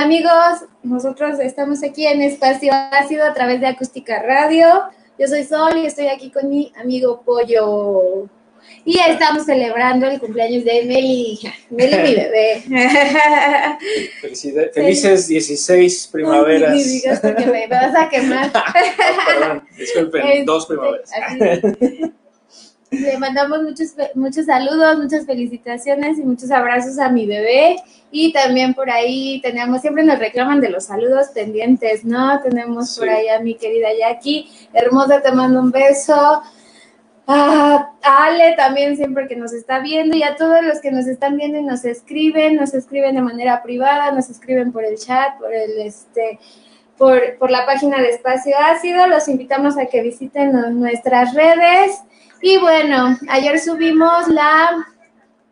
Hola amigos, nosotros estamos aquí en Espacio Ácido a través de Acústica Radio. Yo soy Sol y estoy aquí con mi amigo Pollo. Y estamos celebrando el cumpleaños de Meli, Meli mi bebé. Felices 16 primaveras. Ay, digas porque me vas a quemar. perdón, disculpen, Este, dos primaveras. así. Le mandamos muchos, muchos saludos, muchas felicitaciones y muchos abrazos a mi bebé. Y también por ahí tenemos, siempre nos reclaman de los saludos pendientes, ¿no? Tenemos por ahí a mi querida Jackie. Hermosa, te mando un beso. A Ale también siempre que nos está viendo y a todos los que nos están viendo y nos escriben, nos escriben de manera privada, nos escriben por el chat, por el este, por, por la página de Espacio Ácido. Los invitamos a que visiten nu- nuestras redes. Y bueno, ayer subimos la,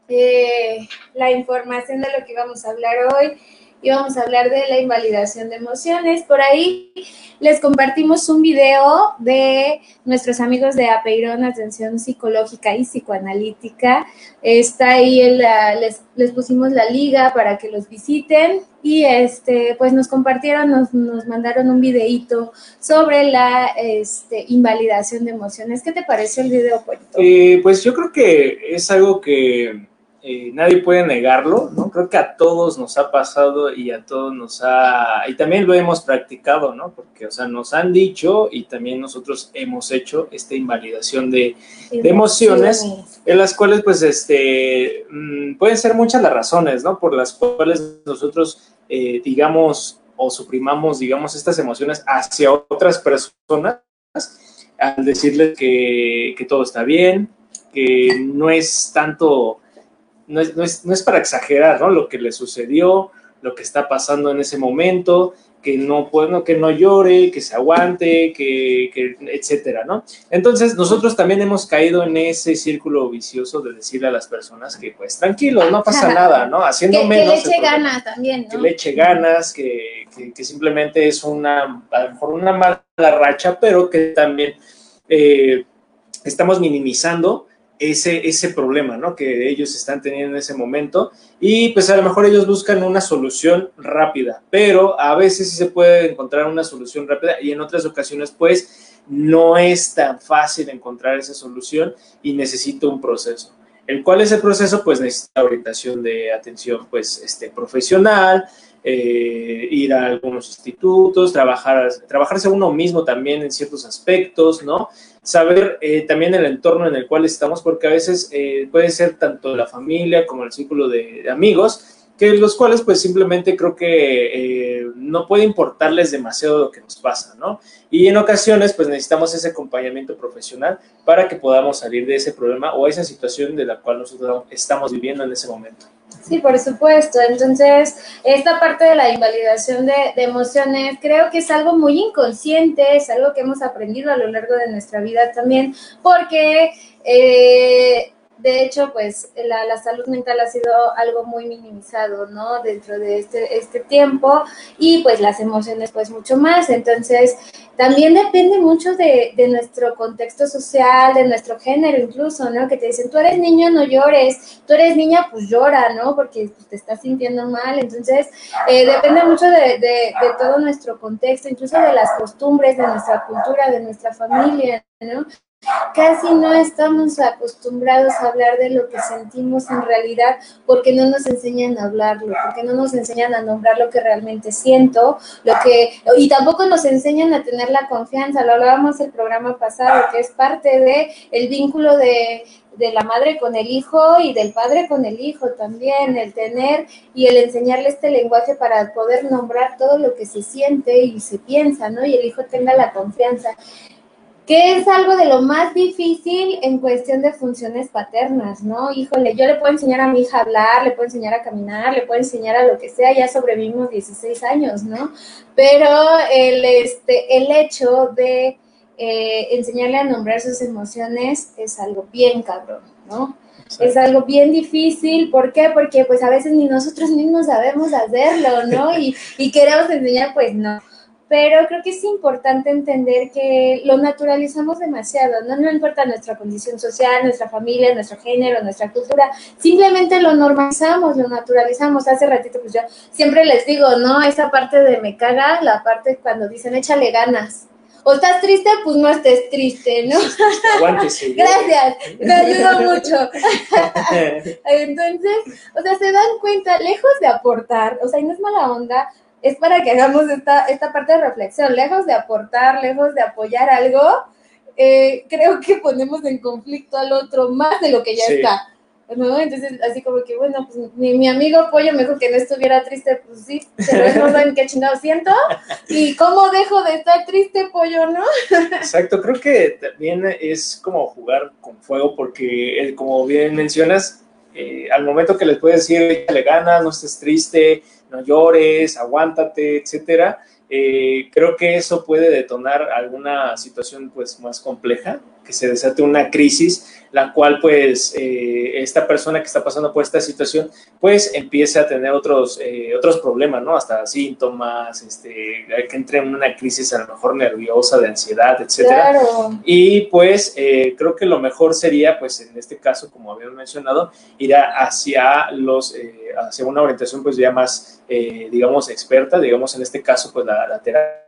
eh, la información de lo que íbamos a hablar hoy. Íbamos a hablar de la invalidación de emociones. Por ahí les compartimos un video de nuestros amigos de Apeirón Atención Psicológica y Psicoanalítica. Está ahí, en la- les, les pusimos la liga para que los visiten y este, pues nos compartieron, nos, nos mandaron un videíto sobre la este, invalidación de emociones. ¿Qué te pareció el video, Puerto? Eh, pues yo creo que es algo que eh, nadie puede negarlo, ¿no? Creo que a todos nos ha pasado y a todos nos ha, y también lo hemos practicado, ¿no? Porque, o sea, nos han dicho y también nosotros hemos hecho esta invalidación de, de emociones. en las cuales, pues, este, mm, pueden ser muchas las razones, ¿no? Por las cuales nosotros, eh, digamos, o suprimamos, digamos, estas emociones hacia otras personas al decirles que, que todo está bien, que no es tanto, no es, no es, no es para exagerar, ¿no? Lo que le sucedió, lo que está pasando en ese momento, que no, puede, no, que no llore, que se aguante, que, que etcétera, ¿no? Entonces, nosotros también hemos caído en ese círculo vicioso de decirle a las personas que, pues, tranquilos, no pasa nada, ¿no? Haciendo Que, que menos. le el eche ganas también, que ¿no? le eche ganas, que, que- que simplemente es una, a lo mejor una mala racha, pero que también eh, estamos minimizando ese, ese problema ¿no? que ellos están teniendo en ese momento y pues a lo mejor ellos buscan una solución rápida, pero a veces sí se puede encontrar una solución rápida y en otras ocasiones pues no es tan fácil encontrar esa solución y necesita un proceso el cual ese proceso pues necesita orientación de atención pues este profesional, eh, ir a algunos institutos, trabajar, trabajarse uno mismo también en ciertos aspectos, ¿no? Saber eh, también el entorno en el cual estamos, porque a veces eh, puede ser tanto la familia como el círculo de, amigos, que los cuales pues simplemente creo que eh, no puede importarles demasiado lo que nos pasa, ¿no? Y en ocasiones pues necesitamos ese acompañamiento profesional para que podamos salir de ese problema o esa situación de la cual nosotros estamos viviendo en ese momento. Sí, por supuesto. Entonces, esta parte de la invalidación de, emociones creo que es algo muy inconsciente, es algo que hemos aprendido a lo largo de nuestra vida también, porque eh, de hecho, pues la, la, salud mental ha sido algo muy minimizado, ¿no? Dentro de este, este tiempo y pues las emociones pues mucho más. Entonces, también depende mucho de, de, nuestro contexto social, de nuestro género incluso, ¿no? Que te dicen, tú eres niño, no llores, tú eres niña, pues llora, ¿no? Porque pues, te estás sintiendo mal. Entonces, eh, depende mucho de, de, de todo nuestro contexto, incluso de las costumbres, de nuestra cultura, de nuestra familia, ¿no? Casi no estamos acostumbrados a hablar de lo que sentimos en realidad porque no nos enseñan a hablarlo, porque no nos enseñan a nombrar lo que realmente siento, lo que y tampoco nos enseñan a tener la confianza. Lo hablábamos el programa pasado, que es parte de el vínculo de de la madre con el hijo y del padre con el hijo también, el tener y el enseñarle este lenguaje para poder nombrar todo lo que se siente y se piensa, ¿no? Y el hijo tenga la confianza que es algo de lo más difícil en cuestión de funciones paternas, ¿no? Híjole, yo le puedo enseñar a mi hija a hablar, le puedo enseñar a caminar, le puedo enseñar a lo que sea, ya sobrevivimos 16 años, ¿no? Pero el, este, el hecho de eh, enseñarle a nombrar sus emociones es algo bien cabrón, ¿no? Es algo bien difícil, ¿por qué? Porque pues a veces ni nosotros mismos sabemos hacerlo, ¿no? Y, y queremos enseñar, pues no pero creo que es importante entender que lo naturalizamos demasiado, ¿no? No importa nuestra condición social, nuestra familia, nuestro género, nuestra cultura, simplemente lo normalizamos, lo naturalizamos. Hace ratito, pues yo siempre les digo, ¿no? Esa parte de me caga, la parte cuando dicen échale ganas. O estás triste, pues no estés triste, ¿no? Aguántese. Gracias, me ayudó mucho. Entonces, o sea, se dan cuenta, lejos de aportar, o sea, y no es mala onda, es para que hagamos esta, esta parte de reflexión, lejos de aportar, lejos de apoyar algo, eh, creo que ponemos en conflicto al otro más de lo que ya está. ¿no? Entonces, así como que, bueno, pues mi, mi amigo Pollo me dijo que no estuviera triste, pues sí, pero no saben qué chingado siento. ¿Y cómo dejo de estar triste, Pollo, no? Exacto, creo que también es como jugar con fuego, porque, como bien mencionas, eh, al momento que les puedes decir, le ganas, no estés triste, no llores, aguántate, etcétera, eh, creo que eso puede detonar alguna situación pues más compleja, que se desate una crisis, la cual pues eh, esta persona que está pasando por esta situación pues empiece a tener otros, eh, otros problemas, ¿no? Hasta síntomas, este, que entre en una crisis a lo mejor nerviosa, de ansiedad, etcétera. Claro. Y pues creo que lo mejor sería pues en este caso, como habíamos mencionado, ir hacia los, hacia una orientación pues ya más, digamos, experta, digamos en este caso pues la, la terapia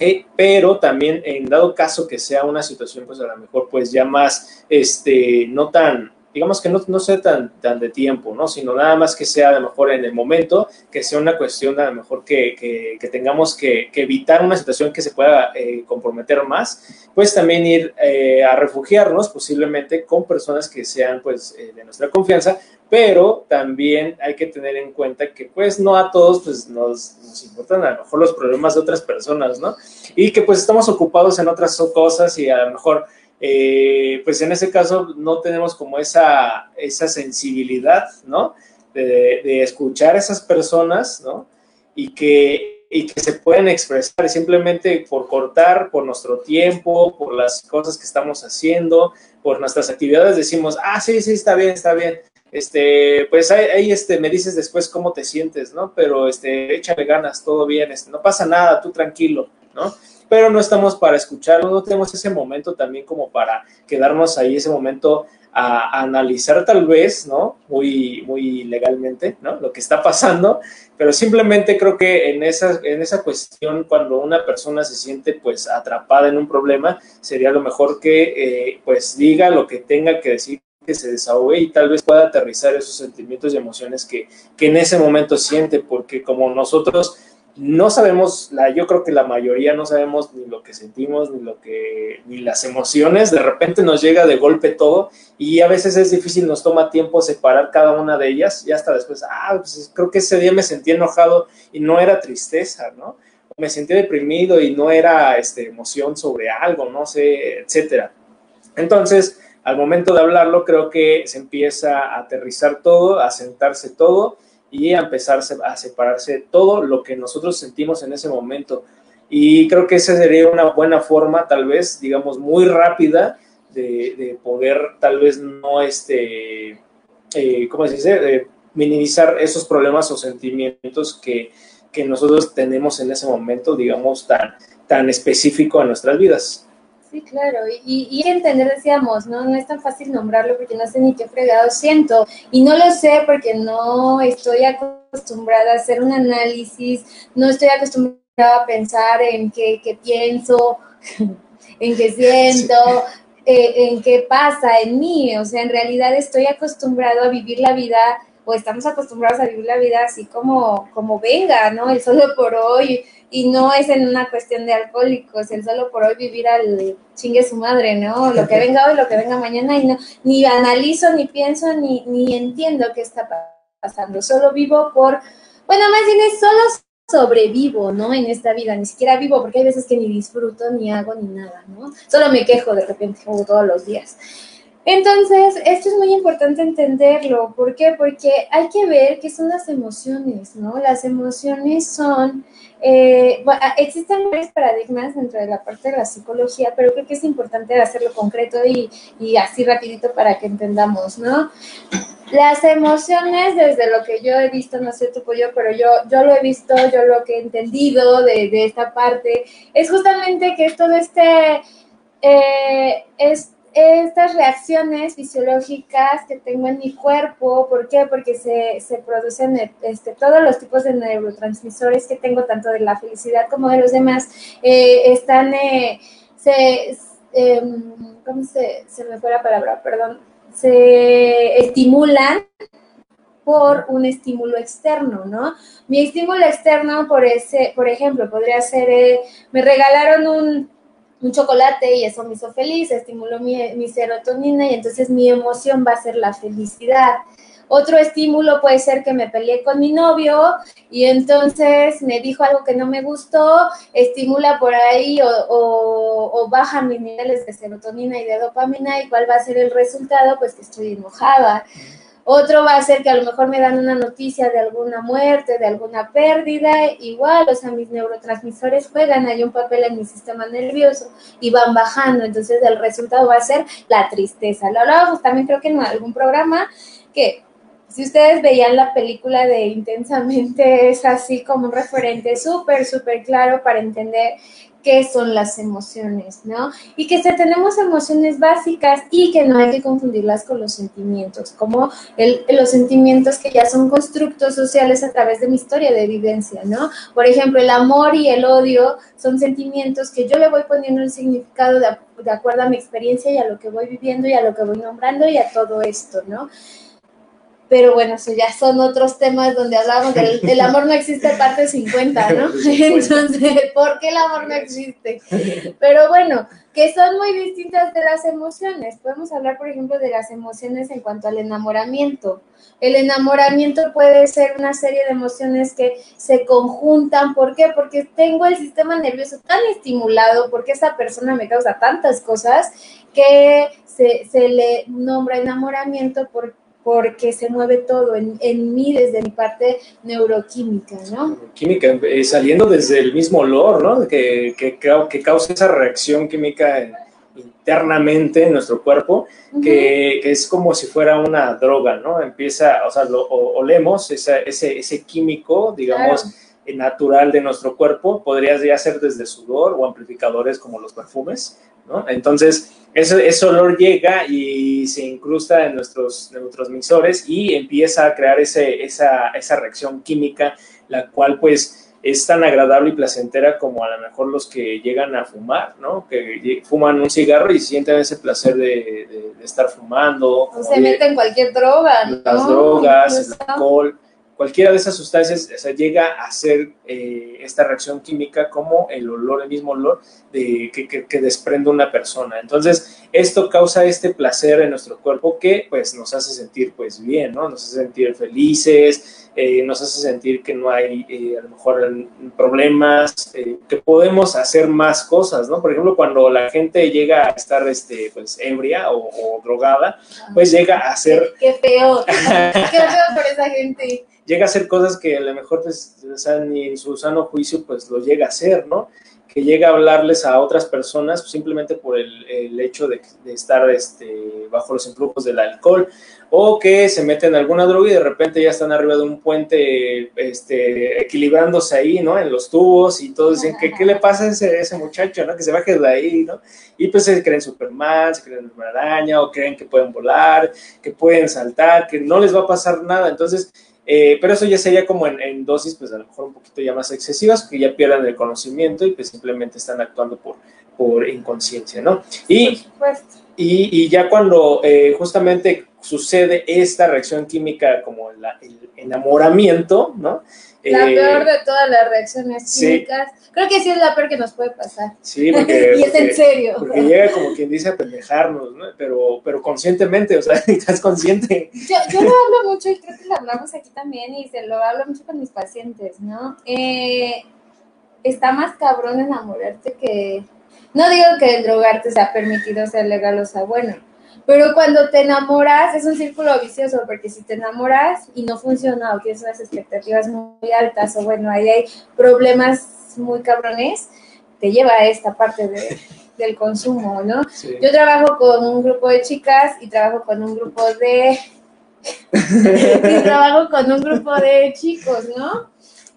eh, pero también en dado caso que sea una situación, pues a lo mejor, pues ya más, este, no tan, digamos que no, no sea tan, tan de tiempo, ¿no? Sino nada más que sea a lo mejor en el momento, que sea una cuestión a lo mejor que, que, que tengamos que, que, evitar una situación que se pueda eh, comprometer más, pues también ir eh, a refugiarnos posiblemente con personas que sean pues eh, de nuestra confianza, pero también hay que tener en cuenta que pues no a todos pues nos, nos, importan a lo mejor los problemas de otras personas, ¿no? Y que pues estamos ocupados en otras cosas y a lo mejor eh, pues en ese caso no tenemos como esa, esa sensibilidad, ¿no? De, escuchar a esas personas, ¿no? Y que, y que se pueden expresar simplemente por cortar, por nuestro tiempo, por las cosas que estamos haciendo, por nuestras actividades, decimos, ah, sí, sí, está bien, está bien este, pues ahí, este, me dices después cómo te sientes, ¿no? Pero este, échale ganas, todo bien, este, no pasa nada, tú tranquilo, ¿no? Pero no estamos para escucharlo, no tenemos ese momento también como para quedarnos ahí, ese momento a, analizar tal vez, ¿no? Muy, muy legalmente, ¿no? Lo que está pasando, pero simplemente creo que en esa, en esa cuestión, cuando una persona se siente pues atrapada en un problema, sería lo mejor que eh, pues diga lo que tenga que decir que se desahogue y tal vez pueda aterrizar esos sentimientos y emociones que, que en ese momento siente, porque como nosotros no sabemos, la, yo creo que la mayoría no sabemos ni lo que sentimos, ni lo que, ni las emociones, de repente nos llega de golpe todo y a veces es difícil, nos toma tiempo separar cada una de ellas y hasta después, ah, pues creo que ese día me sentí enojado y no era tristeza, ¿no? Me sentí deprimido y no era este, emoción sobre algo, no sé, etcétera. Entonces, al momento de hablarlo, creo que se empieza a aterrizar todo, a sentarse todo y empezar a separarse todo lo que nosotros sentimos en ese momento. Y creo que esa sería una buena forma, tal vez, digamos, muy rápida de, de poder, tal vez, no, este, eh, ¿cómo se dice?, de minimizar esos problemas o sentimientos que, que nosotros tenemos en ese momento, digamos, tan, tan específico en nuestras vidas. Sí, claro, y, y, entender, decíamos, ¿no? No es tan fácil nombrarlo porque no sé ni qué fregado siento. Y no lo sé porque no estoy acostumbrada a hacer un análisis, no estoy acostumbrada a pensar en qué, qué pienso, en qué siento, sí. eh, en qué pasa en mí. O sea, en realidad estoy acostumbrado a vivir la vida o estamos acostumbrados a vivir la vida así como, como venga, ¿no? El solo por hoy, y no es en una cuestión de alcohólicos, el solo por hoy vivir al chingue su madre, ¿no? Lo que venga hoy, lo que venga mañana, y no, ni analizo, ni pienso, ni, ni entiendo qué está pasando, solo vivo por, bueno, más bien es solo sobrevivo, ¿no? En esta vida, ni siquiera vivo, porque hay veces que ni disfruto, ni hago, ni nada, ¿no? Solo me quejo de repente, como todos los días. Entonces, esto es muy importante entenderlo. ¿Por qué? Porque hay que ver qué son las emociones, ¿no? Las emociones son, eh, existen varios paradigmas dentro de la parte de la psicología, pero creo que es importante hacerlo concreto y, y así rapidito para que entendamos, ¿no? Las emociones, desde lo que yo he visto, no sé tú, yo, pero yo, yo lo he visto, yo lo que he entendido de, de esta parte, es justamente que todo este, eh, es, estas reacciones fisiológicas que tengo en mi cuerpo, ¿por qué? Porque se, se producen este, todos los tipos de neurotransmisores que tengo, tanto de la felicidad como de los demás, eh, están, eh, se, em, ¿cómo se, se me fue la palabra? Perdón se estimulan por un estímulo externo, ¿no? Mi estímulo externo, por ese, por ejemplo, podría ser, eh, me regalaron un, un, chocolate y eso me hizo feliz, estimuló mi, mi serotonina y entonces mi emoción va a ser la felicidad. Otro estímulo puede ser que me peleé con mi novio y entonces me dijo algo que no me gustó, estimula por ahí o, o, baja mis niveles de serotonina y de dopamina y cuál va a ser el resultado, pues que estoy enojada. Otro va a ser que a lo mejor me dan una noticia de alguna muerte, de alguna pérdida, igual, o sea, mis neurotransmisores juegan ahí un papel en mi sistema nervioso y van bajando, entonces el resultado va a ser la tristeza. Lo hablábamos también creo que en algún programa que si ustedes veían la película de Intensamente, es así como un referente súper, súper claro para entender qué son las emociones, ¿no? Y que tenemos emociones básicas y que no hay que confundirlas con los sentimientos, como el, los sentimientos que ya son constructos sociales a través de mi historia de vivencia, ¿no? Por ejemplo, el amor y el odio son sentimientos que yo le voy poniendo el significado de, de acuerdo a mi experiencia y a lo que voy viviendo y a lo que voy nombrando y a todo esto, ¿no? Pero bueno, eso ya son otros temas donde hablamos del el amor no existe parte 50, ¿no? Entonces, ¿por qué el amor no existe? Pero bueno, que son muy distintas de las emociones. Podemos hablar, por ejemplo, de las emociones en cuanto al enamoramiento. El enamoramiento puede ser una serie de emociones que se conjuntan. ¿Por qué? Porque tengo el sistema nervioso tan estimulado, porque esa persona me causa tantas cosas que se, se le nombra enamoramiento porque porque se mueve todo en, en mí desde mi parte neuroquímica, ¿no? Química, eh, saliendo desde el mismo olor, ¿no? Que, que, que causa esa reacción química internamente en nuestro cuerpo, que, que, es como si fuera una droga, ¿no? Empieza, o sea, lo, olemos ese, ese, ese químico, digamos, natural de nuestro cuerpo, podría ya ser desde sudor o amplificadores como los perfumes, ¿no? Entonces, ese, ese, olor llega y se incrusta en nuestros neurotransmisores y empieza a crear ese, esa, esa reacción química, la cual pues es tan agradable y placentera como a lo mejor los que llegan a fumar, ¿no? Que fuman un cigarro y sienten ese placer de, de, estar fumando. O se meten cualquier droga, ¿no? Las drogas, el alcohol cualquiera de esas sustancias o sea, llega a hacer eh, esta reacción química como el olor, el mismo olor de, que, que, desprende una persona. Entonces, esto causa este placer en nuestro cuerpo que pues nos hace sentir pues bien, ¿no? Nos hace sentir felices, eh, nos hace sentir que no hay eh, a lo mejor problemas, que podemos hacer más cosas, ¿no? Por ejemplo, cuando la gente llega a estar este, pues ebria o, drogada, pues llega a ser... Qué, qué feo, qué feo por esa gente llega a hacer cosas que a lo mejor pues, ni en su sano juicio pues lo llega a hacer, ¿no? Que llega a hablarles a otras personas simplemente por el, el hecho de, de, estar este, bajo los influjos del alcohol o que se meten alguna droga y de repente ya están arriba de un puente este, equilibrándose ahí, ¿no? En los tubos y todos dicen, ¿qué, qué le pasa a ese, ese, muchacho, ¿no? Que se baje de ahí, ¿no? Y pues se creen Superman, se creen una araña o creen que pueden volar, que pueden saltar, que no les va a pasar nada. Entonces, eh, pero eso ya sería como en, en, dosis, pues a lo mejor un poquito ya más excesivas, que ya pierdan el conocimiento y pues simplemente están actuando por, por inconsciencia, ¿no? Y, y, y ya cuando eh, justamente sucede esta reacción química como el enamoramiento, ¿no? La eh, peor de todas las reacciones químicas. Creo que sí es la peor que nos puede pasar. Sí, porque. y es en serio. Porque llega como quien dice a pendejarnos, ¿no? Pero, pero conscientemente, o sea, estás consciente. Yo, yo lo hablo mucho y creo que lo hablamos aquí también y se lo hablo mucho con mis pacientes, ¿no? Eh, está más cabrón enamorarte que. No digo que el drogarte sea permitido, sea legal o sea bueno pero cuando te enamoras, es un círculo vicioso, porque si te enamoras y no funciona o tienes unas expectativas muy altas, o bueno, ahí hay problemas muy cabrones, te lleva a esta parte de, del consumo, ¿no? Yo trabajo con un grupo de chicas y trabajo con un grupo de... y trabajo con un grupo de chicos, ¿no?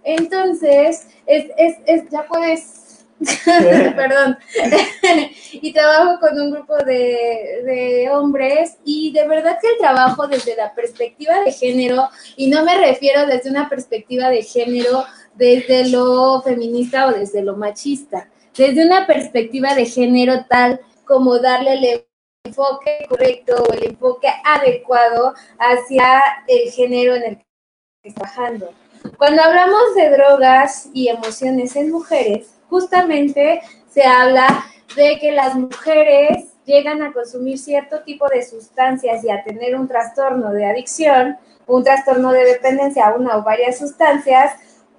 Entonces, es, es, es, ya puedes perdón, y trabajo con un grupo de, hombres y de verdad que el trabajo desde la perspectiva de género, y no me refiero desde una perspectiva de género desde lo feminista o desde lo machista, desde una perspectiva de género tal como darle el enfoque correcto o el enfoque adecuado hacia el género en el que estamos trabajando. Cuando hablamos de drogas y emociones en mujeres, justamente se habla de que las mujeres llegan a consumir cierto tipo de sustancias y a tener un trastorno de adicción, un trastorno de dependencia a una o varias sustancias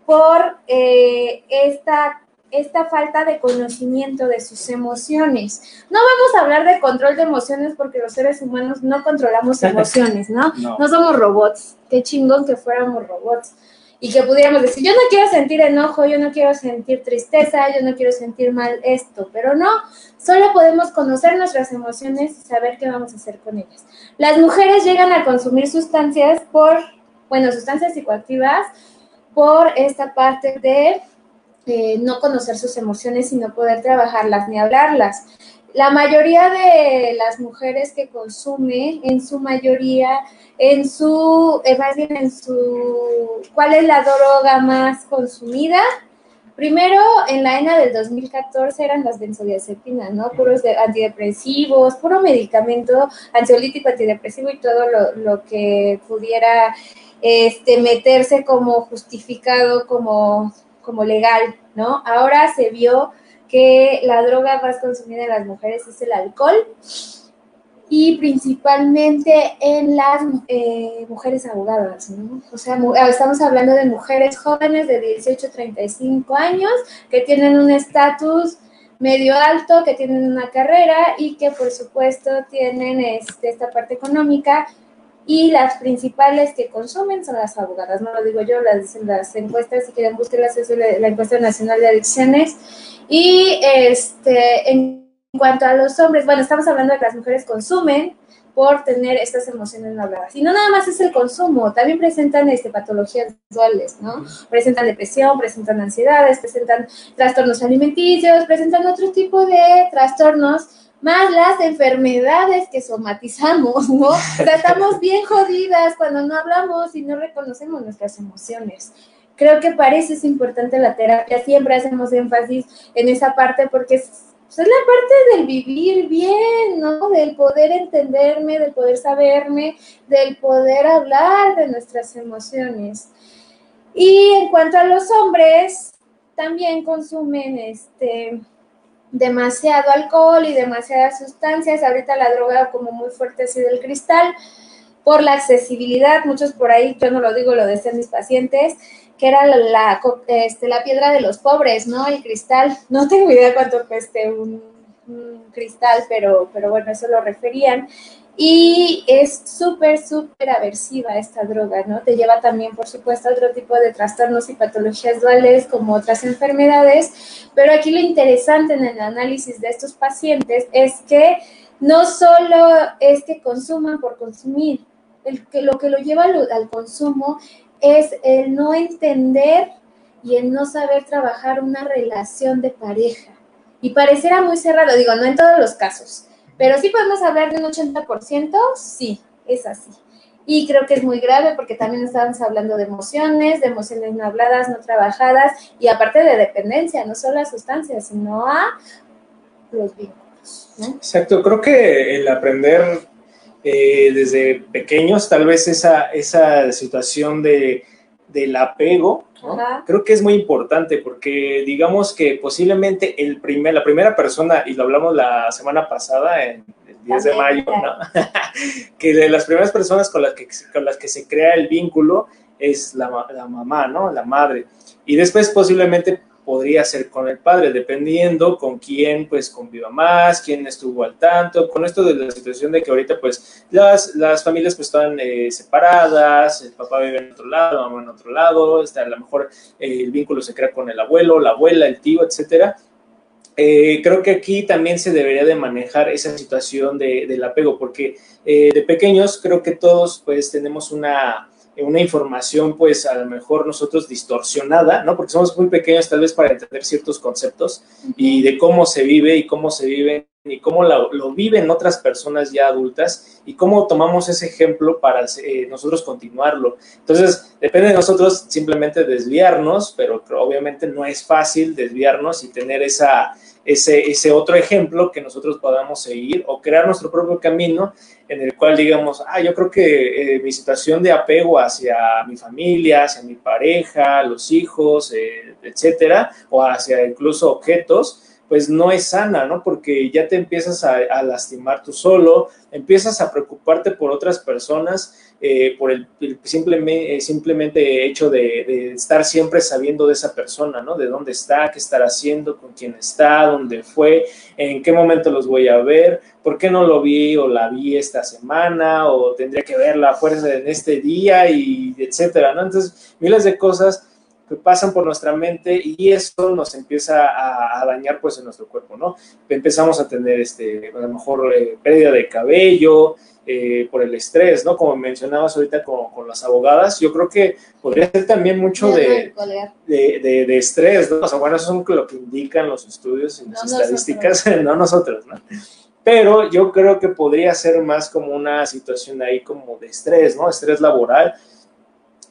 por eh, esta, esta falta de conocimiento de sus emociones. No vamos a hablar de control de emociones porque los seres humanos no controlamos emociones, ¿no? No, no somos robots. Qué chingón que fuéramos robots y que pudiéramos decir, yo no quiero sentir enojo, yo no quiero sentir tristeza, yo no quiero sentir mal esto, pero no, solo podemos conocer nuestras emociones y saber qué vamos a hacer con ellas. Las mujeres llegan a consumir sustancias por, bueno, sustancias psicoactivas por esta parte de eh, no conocer sus emociones y no poder trabajarlas ni hablarlas. La mayoría de las mujeres que consumen, en su mayoría, en su, eh, más bien en su, ¿cuál es la droga más consumida? Primero, en la ENA del 2014 eran las benzodiazepinas, ¿no? Puros de antidepresivos, puro medicamento ansiolítico, antidepresivo y todo lo, que pudiera este, meterse como justificado, como, como legal, ¿no? Ahora se vio que la droga más consumida en las mujeres es el alcohol y principalmente en las eh, mujeres abogadas, ¿no? O sea, ah, estamos hablando de mujeres jóvenes de 18 a 35 años que tienen un estatus medio alto, que tienen una carrera y que por supuesto tienen este, esta parte económica y las principales que consumen son las abogadas, no lo digo yo, las, las encuestas, si quieren busquen la, la encuesta nacional de adicciones. Y este, en cuanto a los hombres, bueno, estamos hablando de que las mujeres consumen por tener estas emociones no habladas. Y no nada más es el consumo, también presentan este, patologías visuales, ¿no? Presentan depresión, presentan ansiedades, presentan trastornos alimenticios, presentan otro tipo de trastornos, más las enfermedades que somatizamos, ¿no? O bien jodidas cuando no hablamos y no reconocemos nuestras emociones creo que para eso es importante la terapia, siempre hacemos énfasis en esa parte porque es, pues, es la parte del vivir bien, ¿no? Del poder entenderme, del poder saberme, del poder hablar de nuestras emociones. Y en cuanto a los hombres, también consumen este demasiado alcohol y demasiadas sustancias. Ahorita la droga como muy fuerte ha sido el cristal por la accesibilidad. Muchos por ahí, yo no lo digo, lo decían mis pacientes, que era la, este, la piedra de los pobres, ¿no? El cristal. No tengo idea cuánto cueste un, cristal, pero, pero bueno, eso lo referían. Y es súper, súper aversiva esta droga, ¿no? Te lleva también, por supuesto, a otro tipo de trastornos y patologías duales como otras enfermedades. Pero aquí lo interesante en el análisis de estos pacientes es que no solo es que consuman por consumir, el que, lo que lo lleva al, al consumo es el no entender y el no saber trabajar una relación de pareja. Y pareciera muy cerrado, digo, no en todos los casos, pero sí podemos hablar de un 80%, sí, es así. Y creo que es muy grave porque también estamos hablando de emociones, de emociones no habladas, no trabajadas y aparte de dependencia, no solo a sustancias, sino a los vínculos. Exacto, creo que el aprender eh, desde pequeños, tal vez esa, esa situación de, del apego, creo que es muy importante porque digamos que posiblemente el primer, la primera persona, y lo hablamos la semana pasada, en el 10 de mayo, que de las primeras personas con las que, con las que se crea el vínculo es la, la mamá, ¿no? La madre. Y después posiblemente podría ser con el padre, dependiendo con quién pues conviva más, quién estuvo al tanto, con esto de la situación de que ahorita pues las, las familias pues están eh, separadas, el papá vive en otro lado, la mamá en otro lado, está, a lo mejor eh, el vínculo se crea con el abuelo, la abuela, el tío, etcétera. Eh, creo que aquí también se debería de manejar esa situación de, del apego, porque de pequeños creo que todos pues tenemos una, una información, pues a lo mejor nosotros distorsionada, ¿no? Porque somos muy pequeños tal vez para entender ciertos conceptos y de cómo se vive y cómo se vive y cómo lo, viven otras personas ya adultas y cómo tomamos ese ejemplo para eh, nosotros continuarlo. Entonces, depende de nosotros simplemente desviarnos, pero obviamente no es fácil desviarnos y tener esa, ese, ese otro ejemplo que nosotros podamos seguir o crear nuestro propio camino en el cual digamos, ah, yo creo que eh, mi situación de apego hacia mi familia, hacia mi pareja, los hijos, eh, etcétera, o hacia incluso objetos, pues no es sana, ¿no? Porque ya te empiezas a, lastimar tú solo, empiezas a preocuparte por otras personas, eh, por el, simplemente, eh, simplemente hecho de, estar siempre sabiendo de esa persona, ¿no? De dónde está, qué estará haciendo, con quién está, dónde fue, en qué momento los voy a ver, por qué no lo vi o la vi esta semana, o tendría que verla a fuerza en este día, y etcétera, ¿no? Entonces, miles de cosas que pasan por nuestra mente y eso nos empieza a, dañar pues en nuestro cuerpo, ¿no? Empezamos a tener este, a lo mejor eh, pérdida de cabello eh, por el estrés, ¿no? Como mencionabas ahorita con, las abogadas, yo creo que podría ser también mucho de, de, de, estrés, ¿no? O sea, bueno, eso es lo que indican los estudios y las estadísticas, no nosotros, ¿no? Pero yo creo que podría ser más como una situación ahí como de estrés, ¿no? Estrés laboral,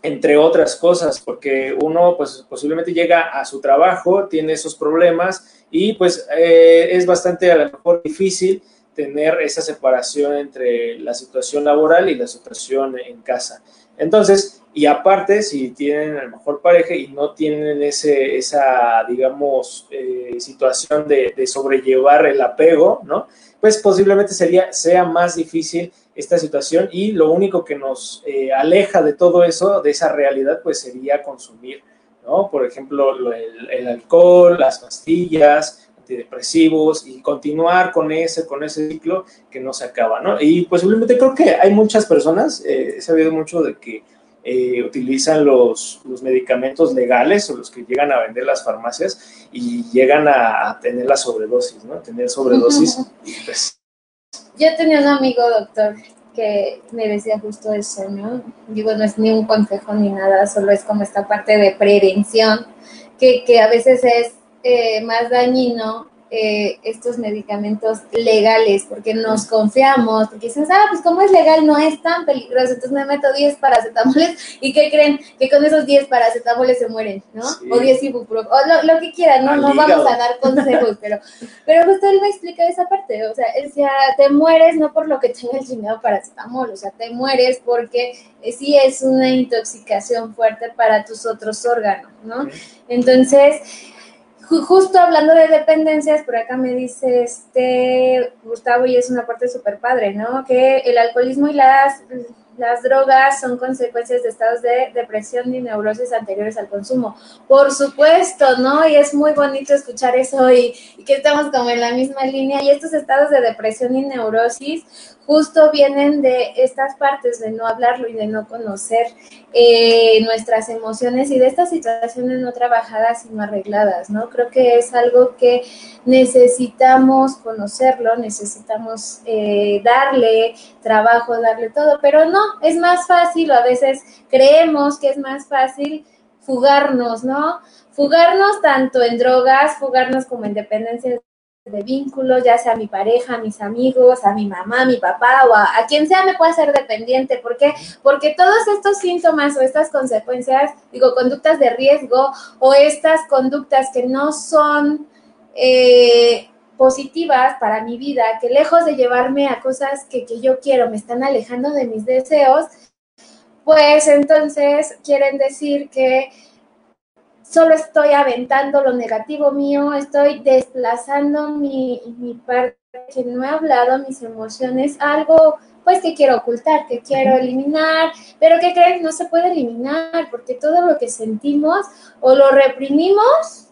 entre otras cosas, porque uno pues posiblemente llega a su trabajo, tiene esos problemas y pues eh, es bastante a lo mejor difícil tener esa separación entre la situación laboral y la situación en casa. Entonces, y aparte, si tienen a lo mejor pareja y no tienen ese, esa, digamos, eh, situación de, sobrellevar el apego, ¿no? Pues posiblemente sería, sea más difícil esta situación y lo único que nos eh, aleja de todo eso, de esa realidad, pues sería consumir, ¿no? Por ejemplo, el, alcohol, las pastillas, antidepresivos y continuar con ese, con ese ciclo que no se acaba, ¿no? Y posiblemente creo que hay muchas personas, eh, he sabido mucho de que eh, utilizan los, los, medicamentos legales o los que llegan a vender las farmacias y llegan a, tener la sobredosis, ¿no? Tener sobredosis. pues, yo tenía un amigo doctor que me decía justo eso, ¿no? Digo, no es ni un consejo ni nada, solo es como esta parte de prevención, que, que a veces es eh, más dañino eh, estos medicamentos legales, porque nos confiamos, porque dices, ah, pues como es legal, no es tan peligroso, entonces me meto 10 paracetamoles y ¿qué creen? Que con esos 10 paracetamoles se mueren, ¿no? O 10 ibuprofeno, o lo, que quieran, no, no vamos a dar consejos, pero, pero justo él me explica esa parte, o sea, él decía, te mueres no por lo que tenga el chingado paracetamol, o sea, te mueres porque eh, sí es una intoxicación fuerte para tus otros órganos, ¿no? Entonces, justo hablando de dependencias, por acá me dice este Gustavo, y es una parte súper padre, ¿no? Que el alcoholismo y las, las drogas son consecuencias de estados de depresión y neurosis anteriores al consumo. Por supuesto, ¿no? Y es muy bonito escuchar eso y, y que estamos como en la misma línea. Y estos estados de depresión y neurosis justo vienen de estas partes de no hablarlo y de no conocer eh, nuestras emociones y de estas situaciones no trabajadas y no arregladas, ¿no? Creo que es algo que necesitamos conocerlo, necesitamos eh, darle trabajo, darle todo, pero no, es más fácil a veces creemos que es más fácil fugarnos, ¿no? Fugarnos tanto en drogas, fugarnos como en dependencias de vínculos, ya sea a mi pareja, a mis amigos, a mi mamá, a mi papá o a, quien sea me puede ser dependiente. ¿Por qué? Porque todos estos síntomas o estas consecuencias, digo, conductas de riesgo o estas conductas que no son, eh, positivas para mi vida, que lejos de llevarme a cosas que, que yo quiero, me están alejando de mis deseos, pues entonces quieren decir que solo estoy aventando lo negativo mío, estoy desplazando mi, mi parte que no he hablado, mis emociones, algo pues que quiero ocultar, que quiero eliminar, pero que creen no se puede eliminar porque todo lo que sentimos o lo reprimimos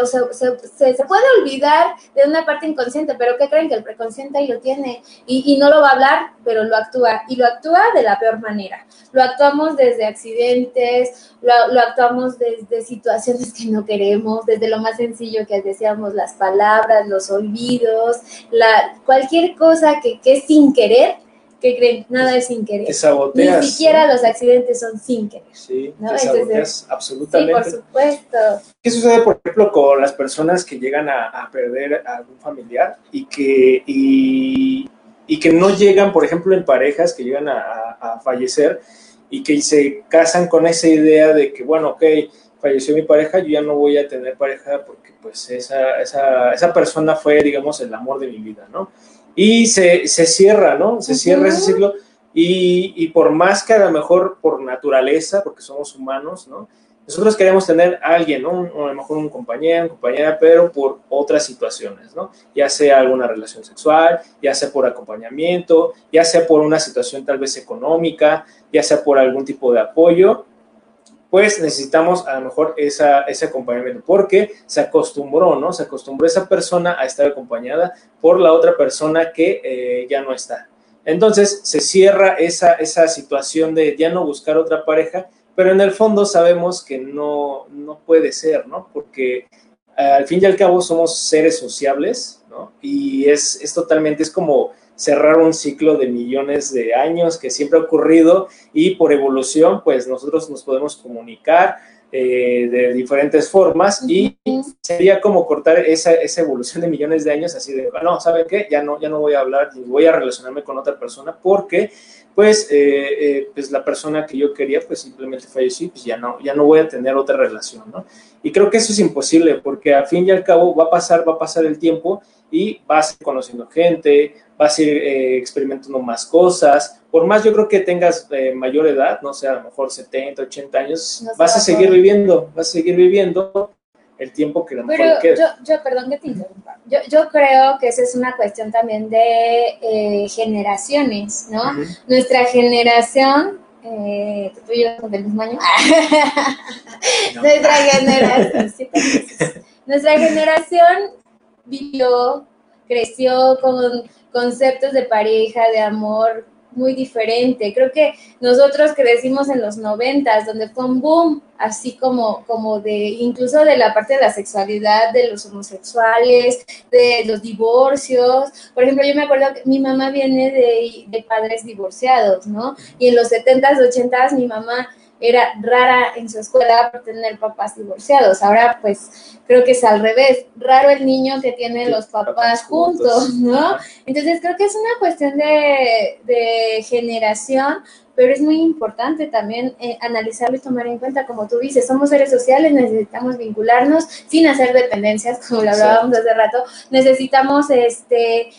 o sea, se, se, puede olvidar de una parte inconsciente, pero ¿qué creen que el preconsciente ahí lo tiene? Y, y, no lo va a hablar, pero lo actúa, y lo actúa de la peor manera. Lo actuamos desde accidentes, lo, lo actuamos desde situaciones que no queremos, desde lo más sencillo que decíamos, las palabras, los olvidos, la, cualquier cosa que, que es sin querer, ¿qué creen? Nada es sin querer. Te Ni siquiera los accidentes son sin querer. Sí, ¿no? te saboteas absolutamente. Sí, por supuesto. ¿Qué sucede, por ejemplo, con las personas que llegan a, a perder a algún familiar y que, y, y, que no llegan, por ejemplo, en parejas que llegan a, a, fallecer y que se casan con esa idea de que, bueno, ok, falleció mi pareja, yo ya no voy a tener pareja porque pues esa, esa, esa persona fue, digamos, el amor de mi vida, ¿no? Y se, se cierra, ¿no? Se cierra ese ciclo y, y, por más que a lo mejor por naturaleza, porque somos humanos, ¿no? Nosotros queremos tener a alguien, ¿no? a lo mejor un compañero, una compañera, pero por otras situaciones, ¿no? Ya sea alguna relación sexual, ya sea por acompañamiento, ya sea por una situación tal vez económica, ya sea por algún tipo de apoyo, pues necesitamos a lo mejor esa, ese acompañamiento, porque se acostumbró, ¿no? Se acostumbró esa persona a estar acompañada por la otra persona que eh, ya no está. Entonces se cierra esa, esa situación de ya no buscar otra pareja, pero en el fondo sabemos que no, no puede ser, ¿no? Porque al fin y al cabo somos seres sociables, ¿no? Y es, es totalmente, es como cerrar un ciclo de millones de años que siempre ha ocurrido y por evolución, pues nosotros nos podemos comunicar eh, de diferentes formas y sería como cortar esa, esa, evolución de millones de años así de, no, ¿saben qué? Ya no, ya no voy a hablar ni voy a relacionarme con otra persona porque pues, eh, eh, pues la persona que yo quería pues simplemente falleció pues ya no, ya no voy a tener otra relación, ¿no? Y creo que eso es imposible porque al fin y al cabo va a pasar, va a pasar el tiempo y vas a ir conociendo gente, vas a ir eh, experimentando más cosas. Por más yo creo que tengas eh, mayor edad, no sé, a lo mejor 70, 80 años, no vas a seguir viviendo, vas a seguir viviendo el tiempo que a lo mejor Pero yo, yo, perdón que te interrumpa, yo, yo creo que esa es una cuestión también de eh, generaciones, ¿no? Uh -huh. Nuestra generación, eh, tú y yo del mismo año, no. nuestra generación, sí, nuestra generación vivió, creció con conceptos de pareja, de amor muy diferente. Creo que nosotros crecimos en los noventas, donde fue un boom, así como, como de, incluso de la parte de la sexualidad, de los homosexuales, de los divorcios. Por ejemplo, yo me acuerdo que mi mamá viene de, de padres divorciados, ¿no? Y en los setentas, ochentas, mi mamá era rara en su escuela por tener papás divorciados. Ahora, pues, creo que es al revés. Raro el niño que tiene los papás juntos, ¿no? Entonces, creo que es una cuestión de, de generación, pero es muy importante también eh, analizarlo y tomar en cuenta, como tú dices, somos seres sociales, necesitamos vincularnos sin hacer dependencias, como lo hablábamos hace rato, necesitamos este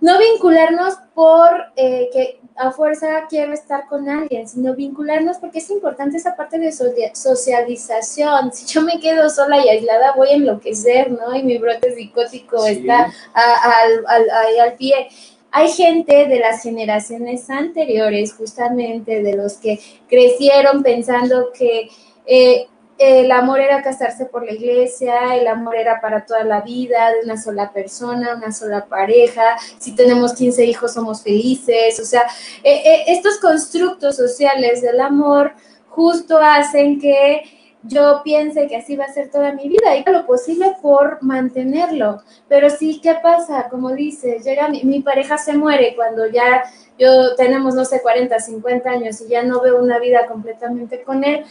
no vincularnos por eh, que a fuerza quiero estar con alguien, sino vincularnos porque es importante esa parte de socialización. Si yo me quedo sola y aislada, voy a enloquecer, ¿no? Y mi brote psicótico sí. está al, al, al pie hay gente de las generaciones anteriores, justamente de los que crecieron pensando que eh, el amor era casarse por la iglesia, el amor era para toda la vida, de una sola persona, una sola pareja, si tenemos 15 hijos somos felices, o sea, eh, eh, estos constructos sociales del amor justo hacen que yo piense que así va a ser toda mi vida y lo posible por mantenerlo. Pero sí, ¿qué pasa? Como dice, llega mi, mi, pareja se muere cuando ya yo tenemos, no sé, 40, 50 años y ya no veo una vida completamente con él.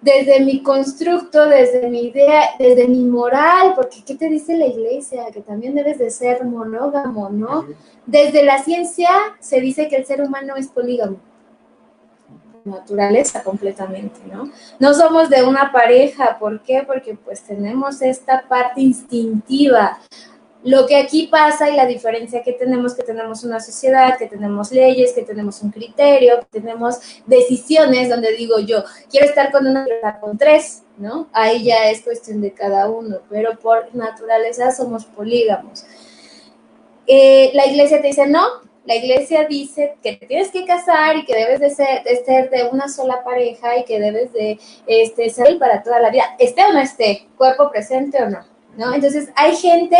Desde mi constructo, desde mi idea, desde mi moral, porque ¿qué te dice la iglesia? Que también debes de ser monógamo, ¿no? Desde la ciencia se dice que el ser humano es polígamo naturaleza completamente, ¿no? No somos de una pareja, ¿por qué? Porque pues tenemos esta parte instintiva. Lo que aquí pasa y la diferencia que tenemos, que tenemos una sociedad, que tenemos leyes, que tenemos un criterio, que tenemos decisiones donde digo yo, quiero estar con una, con tres, ¿no? Ahí ya es cuestión de cada uno, pero por naturaleza somos polígamos. Eh, la iglesia te dice, no, la iglesia dice que te tienes que casar y que debes de ser, de una sola pareja y que debes de este, ser para toda la vida, esté o no esté, cuerpo presente o no, ¿no? Entonces hay gente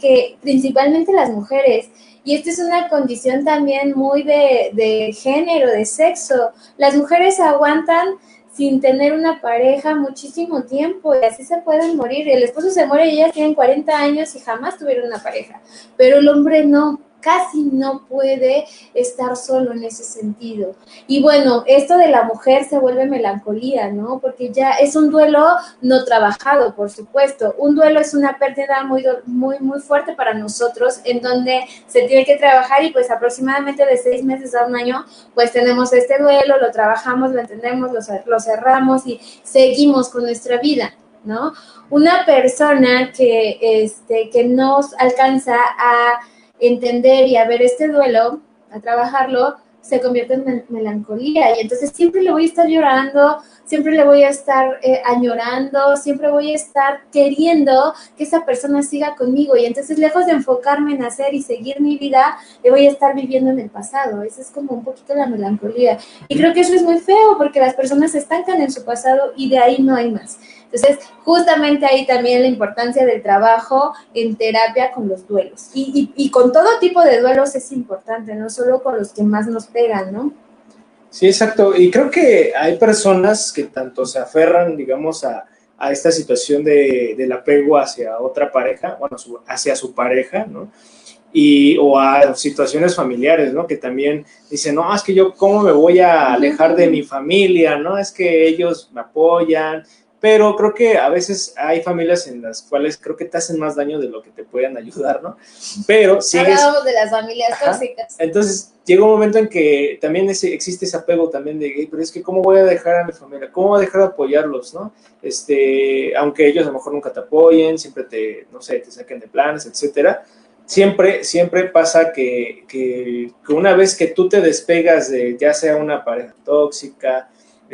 que, principalmente las mujeres, y esto es una condición también muy de, de género, de sexo, las mujeres aguantan sin tener una pareja muchísimo tiempo y así se pueden morir. El esposo se muere y ellas tienen 40 años y jamás tuvieron una pareja, pero el hombre no casi no puede estar solo en ese sentido. Y bueno, esto de la mujer se vuelve melancolía, ¿no? Porque ya es un duelo no trabajado, por supuesto. Un duelo es una pérdida muy, muy, muy fuerte para nosotros, en donde se tiene que trabajar y pues aproximadamente de seis meses a un año, pues tenemos este duelo, lo trabajamos, lo entendemos, lo, lo cerramos y seguimos con nuestra vida. ¿no? Una persona que, este, que nos alcanza a entender y a ver este duelo, a trabajarlo, se convierte en melancolía y entonces siempre le voy a estar llorando, siempre le voy a estar eh, añorando, siempre voy a estar queriendo que esa persona siga conmigo y entonces lejos de enfocarme en hacer y seguir mi vida, le voy a estar viviendo en el pasado. Esa es como un poquito la melancolía. Y creo que eso es muy feo porque las personas se estancan en su pasado y de ahí no hay más. Entonces, justamente ahí también la importancia del trabajo en terapia con los duelos. Y, con todo tipo de duelos es importante, no solo con los que más nos pegan, ¿no? Sí, exacto. Y creo que hay personas que tanto se aferran, digamos, a, esta situación de, del apego hacia otra pareja, bueno, hacia su pareja, ¿no? Y, o a situaciones familiares, ¿no? Que también dicen, no, es que yo, ¿cómo me voy a alejar de mi familia? ¿No? Es que ellos me apoyan, pero creo que a veces hay familias en las cuales creo que te hacen más daño de lo que te pueden ayudar, ¿no? Pero sigues... Hablábamos de las familias tóxicas. Entonces, llega un momento en que también ese, existe ese apego también de, pero es que ¿cómo voy a dejar a mi familia? ¿Cómo voy a dejar de apoyarlos, no? Este, aunque ellos a lo mejor nunca te apoyen, siempre te, no sé, te saquen de planes, etcétera. Siempre, siempre pasa que, que, que una vez que tú te despegas de ya sea una pareja tóxica,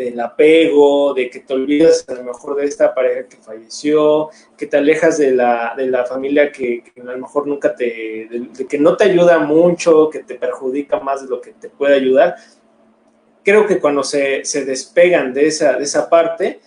del apego, de que te olvidas a lo mejor de esta pareja que falleció, que te alejas de la, de la familia que, a lo mejor nunca te, de, que no te ayuda mucho, que te perjudica más de lo que te puede ayudar. Creo que cuando se, se despegan de esa, de esa parte,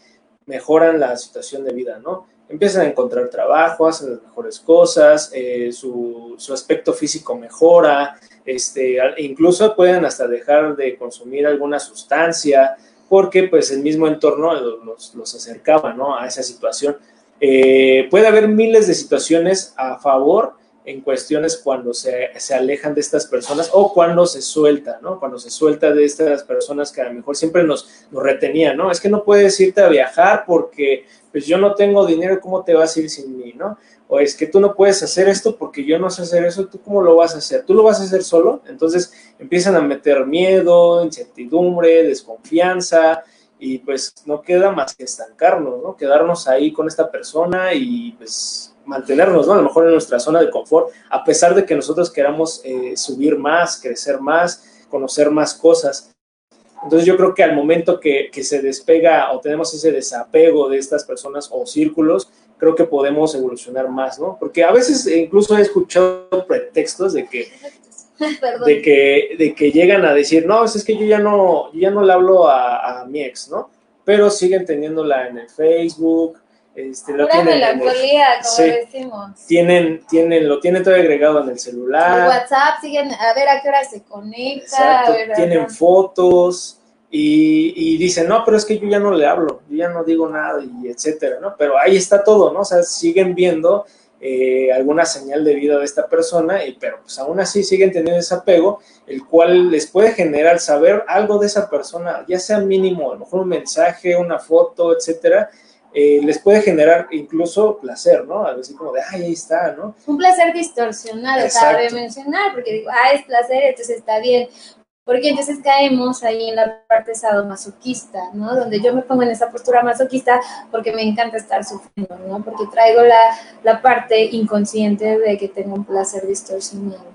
mejoran la situación de vida, ¿no? Empiezan a encontrar trabajo, hacen las mejores cosas, eh, su, su, aspecto físico mejora, este, incluso pueden hasta dejar de consumir alguna sustancia, porque pues el mismo entorno los, los acercaba ¿no? a esa situación. Eh, puede haber miles de situaciones a favor en cuestiones cuando se, se, alejan de estas personas o cuando se suelta, ¿no? Cuando se suelta de estas personas que a lo mejor siempre nos, nos retenían, ¿no? Es que no puedes irte a viajar porque pues yo no tengo dinero, ¿cómo te vas a ir sin mí, ¿no? O es que tú no puedes hacer esto porque yo no sé hacer eso, ¿tú cómo lo vas a hacer? ¿Tú lo vas a hacer solo? Entonces empiezan a meter miedo, incertidumbre, desconfianza y pues no queda más que estancarnos, ¿no? Quedarnos ahí con esta persona y pues mantenernos, ¿no? A lo mejor en nuestra zona de confort, a pesar de que nosotros queramos eh, subir más, crecer más, conocer más cosas. Entonces yo creo que al momento que, que se despega o tenemos ese desapego de estas personas o círculos, creo que podemos evolucionar más, ¿no? Porque a veces incluso he escuchado pretextos de que, de que, de que llegan a decir, no, es que yo ya no, ya no le hablo a, mi ex, ¿no? Pero siguen teniéndola en el Facebook, este, lo tienen melancolía, como decimos. Tienen, tienen, lo tienen todo agregado en el celular. En WhatsApp siguen a ver a qué hora se conecta. tienen fotos y, dicen, no, pero es que yo ya no le hablo, yo ya no digo nada y etcétera, ¿no? Pero ahí está todo, ¿no? O sea, siguen viendo eh, alguna señal de vida de esta persona, y, pero pues aún así siguen teniendo ese apego, el cual les puede generar saber algo de esa persona, ya sea mínimo, a lo mejor un mensaje, una foto, etcétera, eh, les puede generar incluso placer, ¿no? A decir como de, ay, ahí está, ¿no? Un placer distorsionado, cabe mencionar, porque digo, ah, es placer, entonces está bien, porque entonces caemos ahí en la parte sadomasoquista, ¿no? Donde yo me pongo en esa postura masoquista porque me encanta estar sufriendo, ¿no? Porque traigo la, la parte inconsciente de que tengo un placer distorsionado.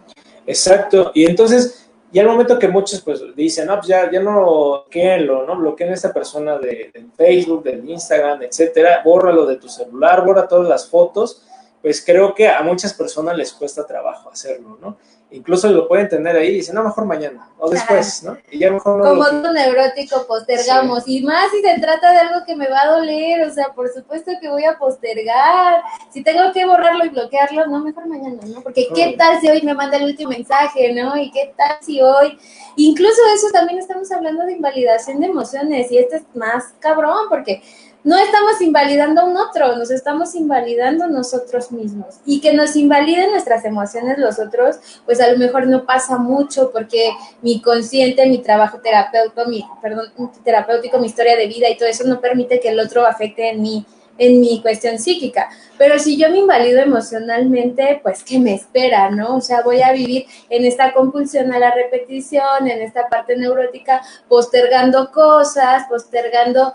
Exacto, y entonces y al momento que muchos pues dicen, no, pues ya, ya no bloqueenlo, ¿no? Bloqueen a esta persona de, de, Facebook, de Instagram, etcétera, bórralo de tu celular, borra todas las fotos, pues creo que a muchas personas les cuesta trabajo hacerlo, ¿no? Incluso lo pueden tener ahí y dicen, no, mejor mañana o después, ¿no? Y ya mejor no Como todo neurótico postergamos, y más si se trata de algo que me va a doler, o sea, por supuesto que voy a postergar. Si tengo que borrarlo y bloquearlo, no, mejor mañana, ¿no? Porque qué tal si hoy me manda el último mensaje, ¿no? Y qué tal si hoy, incluso eso también estamos hablando de invalidación de emociones, y este es más cabrón, porque no estamos invalidando a un otro, nos estamos invalidando nosotros mismos. Y que nos invaliden nuestras emociones los otros, pues a lo mejor no pasa mucho porque mi consciente, mi trabajo terapéutico, mi, perdón, terapéutico, mi historia de vida y todo eso no permite que el otro afecte en mí en mi cuestión psíquica. Pero si yo me invalido emocionalmente, pues ¿qué me espera, no? O sea, voy a vivir en esta compulsión a la repetición, en esta parte neurótica, postergando cosas, postergando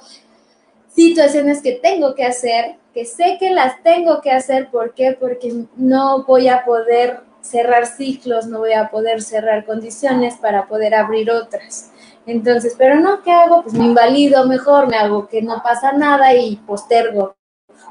situaciones que tengo que hacer, que sé que las tengo que hacer, ¿por qué? Porque no voy a poder cerrar ciclos, no voy a poder cerrar condiciones para poder abrir otras. Entonces, pero no, ¿qué hago? Pues me invalido mejor, me hago que no pasa nada y postergo.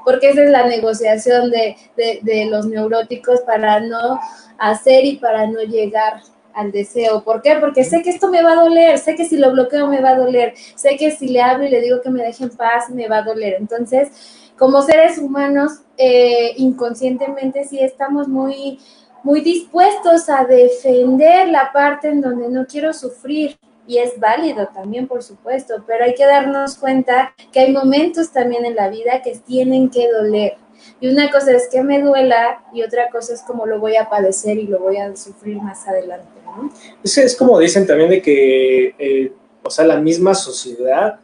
Porque esa es la negociación de, de, de los neuróticos para no hacer y para no llegar al deseo. ¿Por qué? Porque sé que esto me va a doler, sé que si lo bloqueo me va a doler, sé que si le hablo y le digo que me deje en paz me va a doler. Entonces, como seres humanos, eh, inconscientemente sí estamos muy, muy dispuestos a defender la parte en donde no quiero sufrir. Y es válido también, por supuesto, pero hay que darnos cuenta que hay momentos también en la vida que tienen que doler y una cosa es que me duela y otra cosa es cómo lo voy a padecer y lo voy a sufrir más adelante. Es, es como dicen también de que, eh, o sea, la misma sociedad,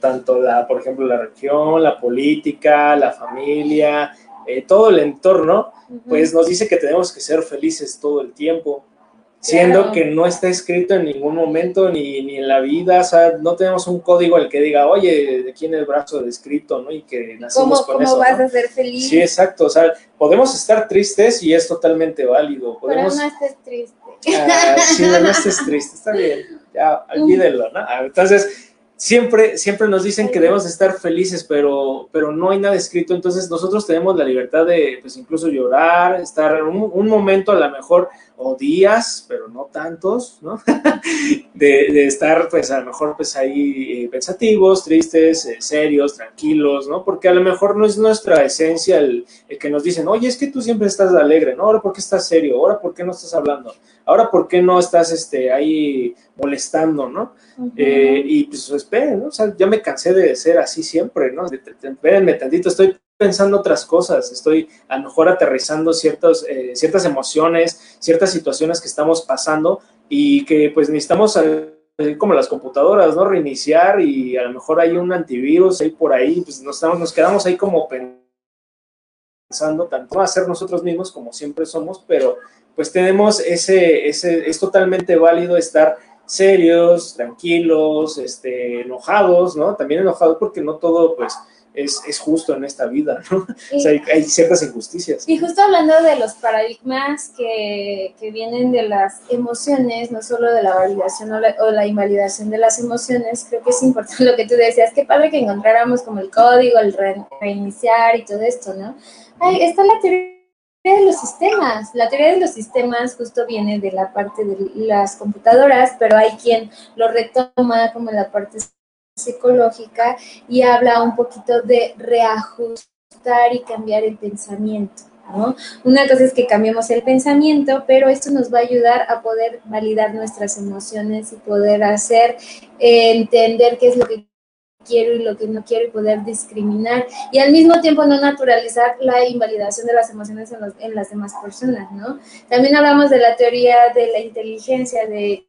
tanto la, por ejemplo, la religión, la política, la familia, eh, todo el entorno, pues nos dice que tenemos que ser felices todo el tiempo siendo que no está escrito en ningún momento ni, ni, en la vida, o sea, no tenemos un código al que diga, oye, de quién el brazo de escrito, ¿no? Y que nacimos ¿Cómo, con ¿cómo vas a ser feliz? Sí, exacto, o sea, podemos estar tristes y es totalmente válido. Podemos... Pero no estés triste. Ah, sí, no, estés triste, está bien, ya, olvídelo, ¿no? Ah, entonces, siempre, siempre nos dicen que debemos estar felices, pero, pero no hay nada escrito, entonces nosotros tenemos la libertad de, pues incluso llorar, estar un, un momento a lo mejor o días, pero no tantos, ¿no? de, de, estar, pues, a lo mejor, pues, ahí eh, pensativos, tristes, eh, serios, tranquilos, ¿no? Porque a lo mejor no es nuestra esencia el, el, que nos dicen, oye, es que tú siempre estás alegre, ¿no? Ahora, ¿por qué estás serio? Ahora, ¿por qué no estás hablando? Ahora, ¿por qué no estás, este, ahí molestando, ¿no? Uh -huh. eh, y, pues, esperen, ¿no? O sea, ya me cansé de ser así siempre, ¿no? Espérenme tantito, estoy pensando otras cosas, estoy a lo mejor aterrizando ciertos, eh, ciertas emociones, ciertas situaciones que estamos pasando y que pues necesitamos eh, como las computadoras, ¿no? Reiniciar y a lo mejor hay un antivirus ahí por ahí, pues nos, estamos, nos quedamos ahí como pensando tanto a ser nosotros mismos como siempre somos, pero pues tenemos ese, ese, es totalmente válido estar serios, tranquilos, este, enojados, ¿no? También enojados porque no todo, pues, es, es, justo en esta vida, ¿no? Y, o sea, hay, hay, ciertas injusticias. Y justo hablando de los paradigmas que, que, vienen de las emociones, no solo de la validación o la, o la, invalidación de las emociones, creo que es importante lo que tú decías, que padre que encontráramos como el código, el re, reiniciar y todo esto, ¿no? Ay, está la teoría de los sistemas. La teoría de los sistemas justo viene de la parte de las computadoras, pero hay quien lo retoma como la parte psicológica y habla un poquito de reajustar y cambiar el pensamiento. ¿no? Una cosa es que cambiemos el pensamiento, pero esto nos va a ayudar a poder validar nuestras emociones y poder hacer eh, entender qué es lo que quiero y lo que no quiero y poder discriminar y al mismo tiempo no naturalizar la invalidación de las emociones en, los, en las demás personas, ¿no? También hablamos de la teoría de la inteligencia, de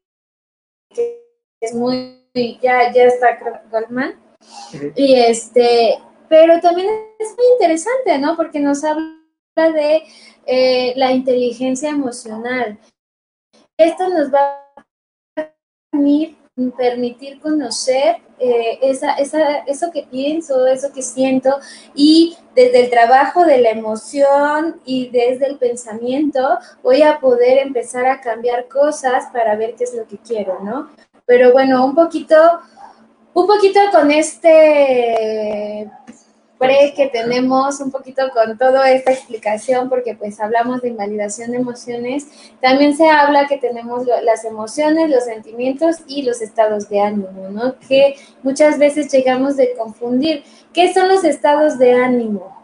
que es muy ya, ya está Goldman. Uh -huh. Y este, pero también es muy interesante, ¿no? Porque nos habla de eh, la inteligencia emocional. Esto nos va permitir conocer eh, esa, esa, eso que pienso, eso que siento y desde el trabajo de la emoción y desde el pensamiento voy a poder empezar a cambiar cosas para ver qué es lo que quiero, ¿no? Pero bueno, un poquito, un poquito con este pre que tenemos un poquito con toda esta explicación, porque pues hablamos de invalidación de emociones, también se habla que tenemos las emociones, los sentimientos y los estados de ánimo, ¿no? Que muchas veces llegamos de confundir. ¿Qué son los estados de ánimo?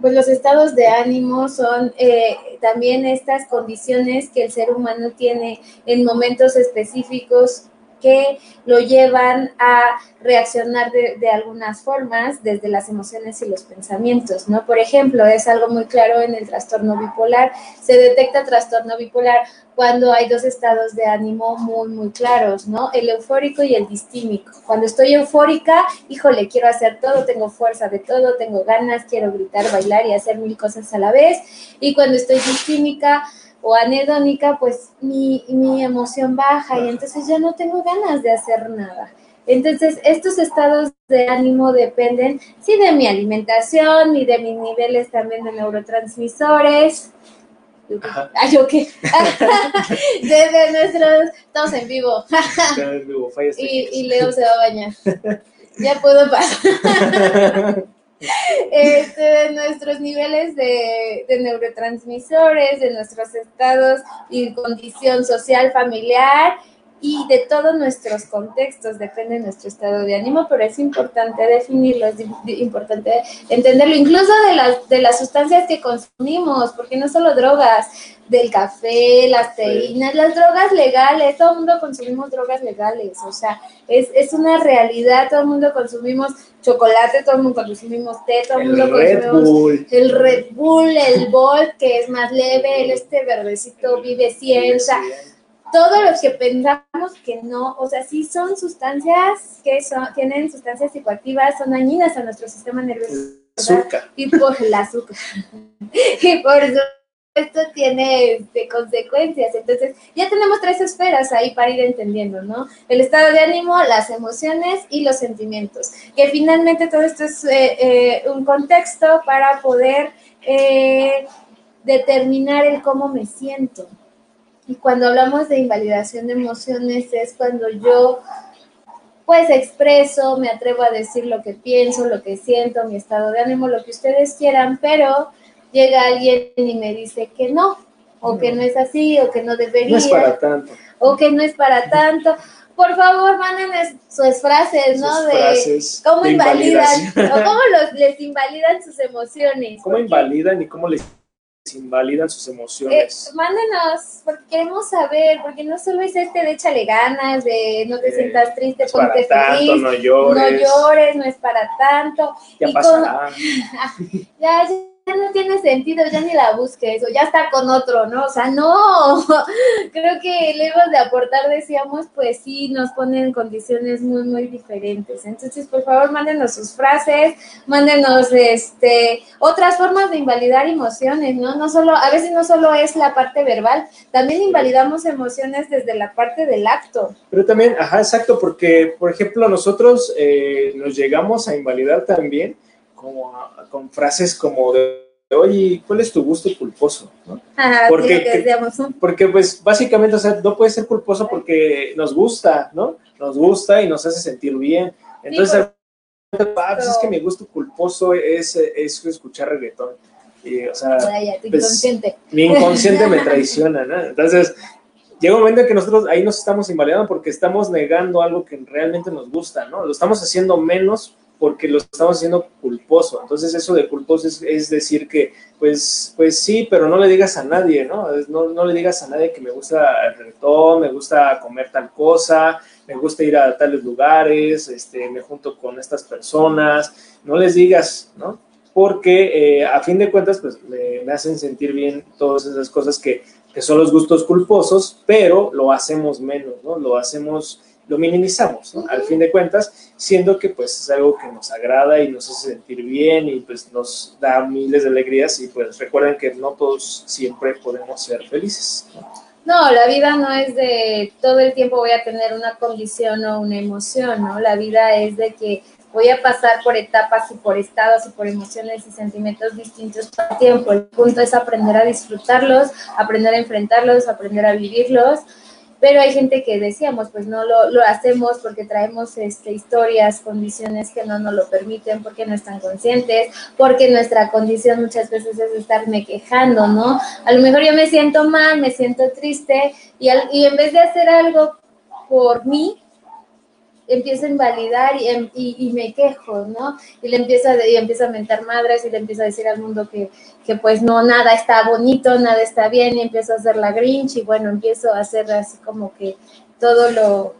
Pues los estados de ánimo son eh, también estas condiciones que el ser humano tiene en momentos específicos que lo llevan a reaccionar de, algunas formas desde las emociones y los pensamientos, ¿no? Por ejemplo, es algo muy claro en el trastorno bipolar, se detecta trastorno bipolar cuando hay dos estados de ánimo muy, muy claros, ¿no? El eufórico y el distímico. Cuando estoy eufórica, híjole, quiero hacer todo, tengo fuerza de todo, tengo ganas, quiero gritar, bailar y hacer mil cosas a la vez. Y cuando estoy distímica, o anedónica, pues mi, mi emoción baja y entonces ya no tengo ganas de hacer nada. Entonces, estos estados de ánimo dependen, sí, de mi alimentación y de mis niveles también de neurotransmisores. Ah, ¿yo qué? Desde nuestros... Estamos en vivo. y, y Leo se va a bañar. Ya puedo pasar. este, de nuestros niveles de, de, neurotransmisores, de nuestros estados y condición social, familiar y de todos nuestros contextos, depende de nuestro estado de ánimo, pero es importante definirlo, es importante entenderlo, incluso de las, de las sustancias que consumimos, porque no solo drogas, del café, las teínas, las drogas legales, todo el mundo consumimos drogas legales, o sea, es, es una realidad, todo el mundo consumimos chocolate, todo el mundo consumimos té, todo el mundo consumimos el Red Bull, el Volt, que es más leve, el este verdecito Vive Ciencia, todos los que pensamos que no, o sea, sí son sustancias que son, tienen sustancias psicoactivas, son dañinas a nuestro sistema nervioso. Azúcar. Y por el azúcar. y por esto tiene este, consecuencias. Entonces, ya tenemos tres esferas ahí para ir entendiendo, ¿no? El estado de ánimo, las emociones y los sentimientos. Que finalmente todo esto es eh, eh, un contexto para poder eh, determinar el cómo me siento. Y cuando hablamos de invalidación de emociones es cuando yo pues expreso, me atrevo a decir lo que pienso, lo que siento, mi estado de ánimo, lo que ustedes quieran, pero llega alguien y me dice que no, o que no es así, o que no debería. No es para tanto. O que no es para tanto. Por favor, manden sus frases, ¿no? de cómo invalidan, o cómo los, les invalidan sus emociones. ¿Cómo invalidan y cómo les invalidan sus emociones. Eh, mándenos, porque queremos saber, porque no solo es este de échale ganas, de no te sientas triste, no ponte feliz, no llores. no llores, no es para tanto. Ya pasará. ya, ya no tiene sentido, ya ni la busques, o ya está con otro, ¿no? O sea, no, creo que lejos de aportar, decíamos, pues sí, nos ponen en condiciones muy, muy diferentes. Entonces, por favor, mándenos sus frases, mándenos este, otras formas de invalidar emociones, ¿no? No solo, a veces no solo es la parte verbal, también invalidamos emociones desde la parte del acto. Pero también, ajá, exacto, porque, por ejemplo, nosotros eh, nos llegamos a invalidar también como con frases como de, oye, ¿cuál es tu gusto culposo? porque, porque pues básicamente, o sea, no puede ser culposo porque nos gusta, ¿no? Nos gusta y nos hace sentir bien. Entonces, ah, pues es que mi gusto culposo es, es escuchar reggaetón. Y, o sea, pues, mi inconsciente me traiciona, ¿no? Entonces, llega un momento en que nosotros ahí nos estamos invalidando porque estamos negando algo que realmente nos gusta, ¿no? Lo estamos haciendo menos porque lo estamos haciendo culposo. Entonces eso de culposo es, decir que, pues, pues sí, pero no le digas a nadie, ¿no? ¿no? No le digas a nadie que me gusta el reggaetón, me gusta comer tal cosa, me gusta ir a tales lugares, este, me junto con estas personas, no les digas, ¿no? Porque eh, a fin de cuentas, pues me, me hacen sentir bien todas esas cosas que, que son los gustos culposos, pero lo hacemos menos, ¿no? Lo hacemos lo minimizamos, ¿no? Al fin de cuentas, siendo que pues es algo que nos agrada y nos hace sentir bien y pues nos da miles de alegrías y pues recuerden que no todos siempre podemos ser felices. No, la vida no es de todo el tiempo voy a tener una condición o una emoción, ¿no? La vida es de que voy a pasar por etapas y por estados y por emociones y sentimientos distintos todo tiempo. El punto es aprender a disfrutarlos, aprender a enfrentarlos, aprender a vivirlos pero hay gente que decíamos, pues no lo, lo hacemos porque traemos este, historias, condiciones que no nos lo permiten, porque no están conscientes, porque nuestra condición muchas veces es estarme quejando, ¿no? A lo mejor yo me siento mal, me siento triste y, y en vez de hacer algo por mí, empiezo a invalidar y, y, me quejo, ¿no? Y le empiezo a, y empiezo a mentar madres y le empiezo a decir al mundo que, que pues no, nada está bonito, nada está bien y empiezo a hacer la grinch y bueno, empiezo a hacer así como que todo lo,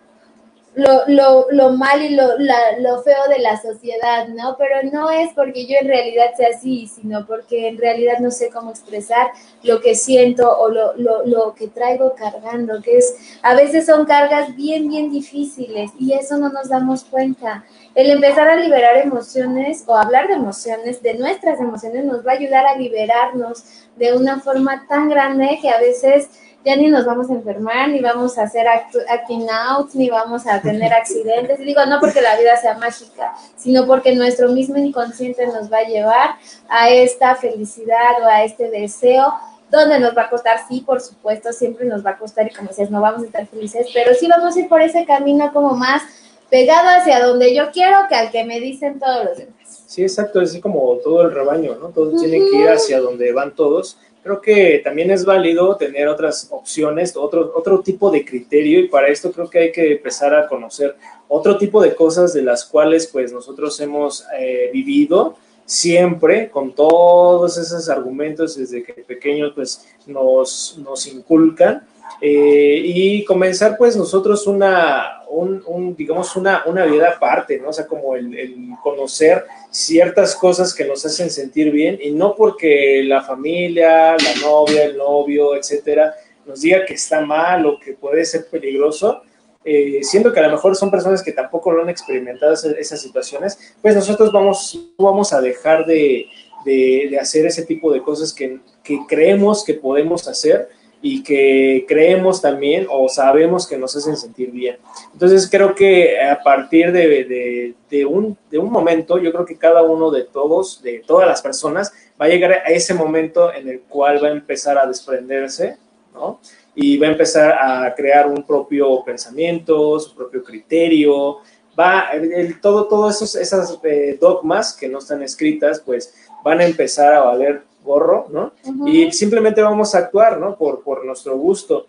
lo, lo, lo mal y lo, lo feo de la sociedad, ¿no? Pero no es porque yo en realidad sea así, sino porque en realidad no sé cómo expresar lo que siento o lo, lo, lo que traigo cargando, que es, a veces son cargas bien, bien difíciles y eso no nos damos cuenta. El empezar a liberar emociones o hablar de emociones, de nuestras emociones, nos va a ayudar a liberarnos de una forma tan grande que a veces ya ni nos vamos a enfermar, ni vamos a hacer acting out, ni vamos a tener accidentes. Y digo, no porque la vida sea mágica, sino porque nuestro mismo inconsciente nos va a llevar a esta felicidad o a este deseo donde nos va a costar, sí, por supuesto, siempre nos va a costar y como decías, no vamos a estar felices, pero sí vamos a ir por ese camino como más pegado hacia donde yo quiero que al que me dicen todos los demás. Sí, exacto, es como todo el rebaño, ¿no? Todos tienen que ir hacia donde van todos creo que también es válido tener otras opciones, otro, otro tipo de criterio y para esto creo que hay que empezar a conocer otro tipo de cosas de las cuales pues nosotros hemos eh, vivido siempre con todos esos argumentos desde que pequeños pues nos, nos inculcan eh, y comenzar pues nosotros una, un, digamos, una, una vida aparte, ¿no? O sea, como el, conocer ciertas cosas que nos hacen sentir bien y no porque la familia, la novia, el novio, etcétera, nos diga que está mal o que puede ser peligroso, eh, siendo que a lo mejor son personas que tampoco lo han experimentado esas, situaciones, pues nosotros vamos, vamos a dejar de, de, de hacer ese tipo de cosas que, que creemos que podemos hacer y que creemos también o sabemos que nos hacen sentir bien. Entonces creo que a partir de, de, un, de un momento, yo creo que cada uno de todos, de todas las personas, va a llegar a ese momento en el cual va a empezar a desprenderse, ¿no? Y va a empezar a crear un propio pensamiento, su propio criterio, va, el, todo, todos esos, esas eh, dogmas que no están escritas, pues van a empezar a valer gorro, ¿no? Y simplemente vamos a actuar, ¿no? Por, por nuestro gusto.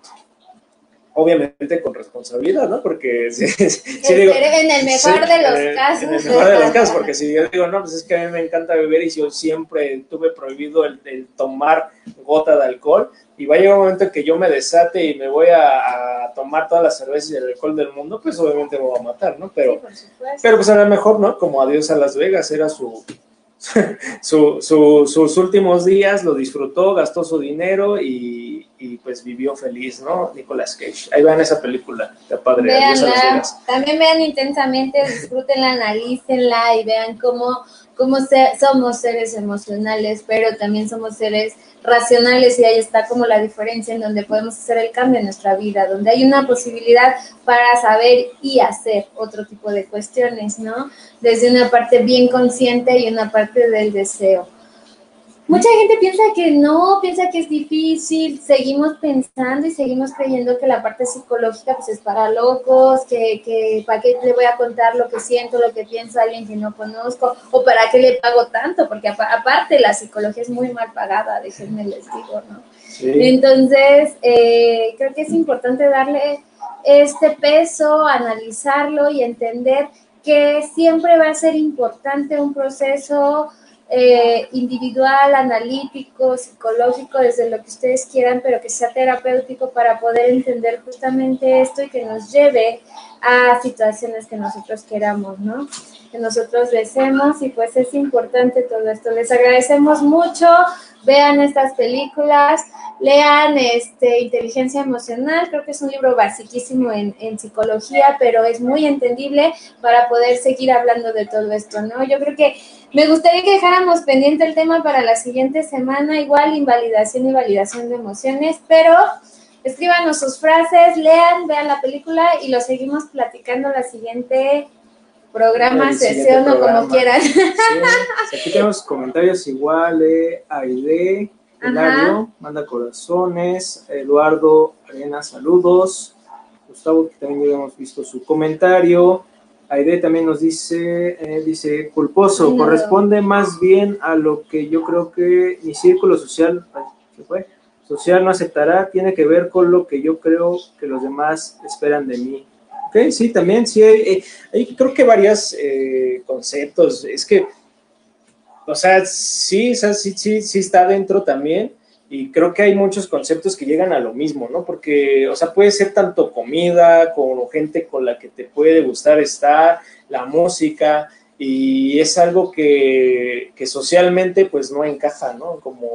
Obviamente con responsabilidad, ¿no? Porque si, digo, en el mejor de los casos. En el mejor de los casos, porque si yo digo, no, pues es que a mí me encanta beber y yo siempre tuve prohibido el, tomar gota de alcohol, y va a llegar un momento en que yo me desate y me voy a, tomar todas las cervezas y el alcohol del mundo, pues obviamente me voy a matar, ¿no? Pero, pero pues era mejor, ¿no? Como adiós a Las Vegas, era su, sus últimos días lo disfrutó, gastó su dinero y, pues vivió feliz, ¿no? Nicolas Cage. Ahí vean esa película, de padre. también vean intensamente, disfrútenla, analícenla y vean cómo, cómo somos seres emocionales, pero también somos seres racionales y ahí está como la diferencia en donde podemos hacer el cambio en nuestra vida, donde hay una posibilidad para saber y hacer otro tipo de cuestiones, ¿no? Desde una parte bien consciente y una parte del deseo. Mucha gente piensa que no, piensa que es difícil, seguimos pensando y seguimos creyendo que la parte psicológica pues es para locos, que, que para qué le voy a contar lo que siento, lo que pienso a alguien que no conozco, o para qué le pago tanto, porque aparte la psicología es muy mal pagada, déjenme les digo, ¿no? Entonces, eh, creo que es importante darle este peso, analizarlo y entender que siempre va a ser importante un proceso eh, individual, analítico, psicológico, desde lo que ustedes quieran, pero que sea terapéutico para poder entender justamente esto y que nos lleve a situaciones que nosotros queramos, ¿no? Que nosotros deseemos y pues es importante todo esto. Les agradecemos mucho, vean estas películas, lean este, Inteligencia Emocional, creo que es un libro basiquísimo en, en, psicología, pero es muy entendible para poder seguir hablando de todo esto, ¿no? Yo creo que me gustaría que dejáramos pendiente el tema para la siguiente semana, igual invalidación y validación de emociones, pero escríbanos sus frases, lean, vean la película y lo seguimos platicando la siguiente programa, sesión o como quieran. aquí tenemos comentarios igual de Aide, Hilario, manda corazones, Eduardo Arena, saludos. Gustavo, que también ya hemos visto su comentario. Aide también nos dice, eh, dice, culposo, corresponde más bien a lo que yo creo que mi círculo social, fue? Social no aceptará, tiene que ver con lo que yo creo que los demás esperan de mí. Ok, sí, también, sí, hay, hay creo que varios eh, conceptos, es que, o sea, sí, sí, sí, sí está dentro también, y creo que hay muchos conceptos que llegan a lo mismo, ¿no? Porque, o sea, puede ser tanto comida como gente con la que te puede gustar estar, la música, y es algo que, socialmente pues no encaja, ¿no? Como,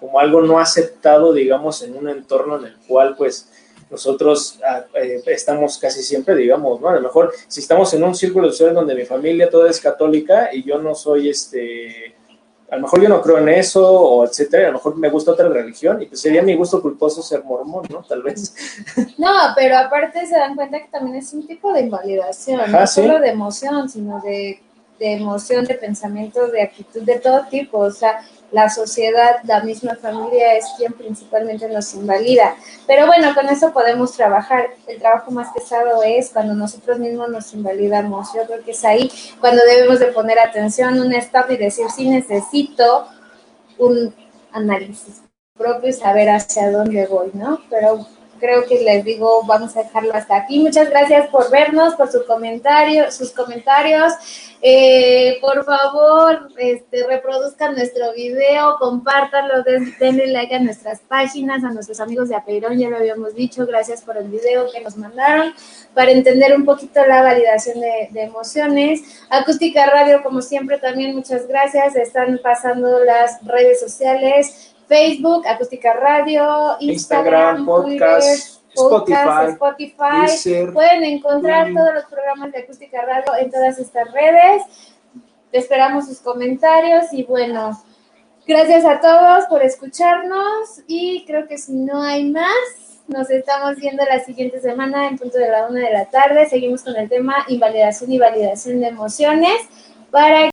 como algo no aceptado, digamos, en un entorno en el cual pues nosotros ah, eh, estamos casi siempre, digamos, ¿no? A lo mejor si estamos en un círculo social donde mi familia toda es católica y yo no soy este a lo mejor yo no creo en eso, o etcétera, a lo mejor me gusta otra religión, y pues sería mi gusto culposo ser mormón, ¿no? Tal vez. No, pero aparte se dan cuenta que también es un tipo de invalidación, no solo de emoción, sino de, de emoción, de pensamiento, de actitud, de todo tipo, o sea, la sociedad, la misma familia es quien principalmente nos invalida. Pero bueno, con eso podemos trabajar. El trabajo más pesado es cuando nosotros mismos nos invalidamos. Yo creo que es ahí cuando debemos de poner atención, un stop y decir, sí necesito un análisis propio y saber hacia dónde voy, ¿no? Pero creo que les digo, vamos a dejarlo hasta aquí. Muchas gracias por vernos, por su comentario, sus comentarios. Eh, por favor, este, reproduzcan nuestro video, compártanlo, denle like a nuestras páginas, a nuestros amigos de Apeirón, ya lo habíamos dicho, gracias por el video que nos mandaron, para entender un poquito la validación de, de emociones. Acústica Radio, como siempre, también muchas gracias. Están pasando las redes sociales Facebook, Acústica Radio, Instagram, podcast, Spotify. Pueden encontrar todos los programas de Acústica Radio en todas estas redes. Esperamos sus comentarios y bueno, gracias a todos por escucharnos y creo que si no hay más, nos estamos viendo la siguiente semana en punto de la una de la tarde. Seguimos con el tema invalidación y validación de emociones para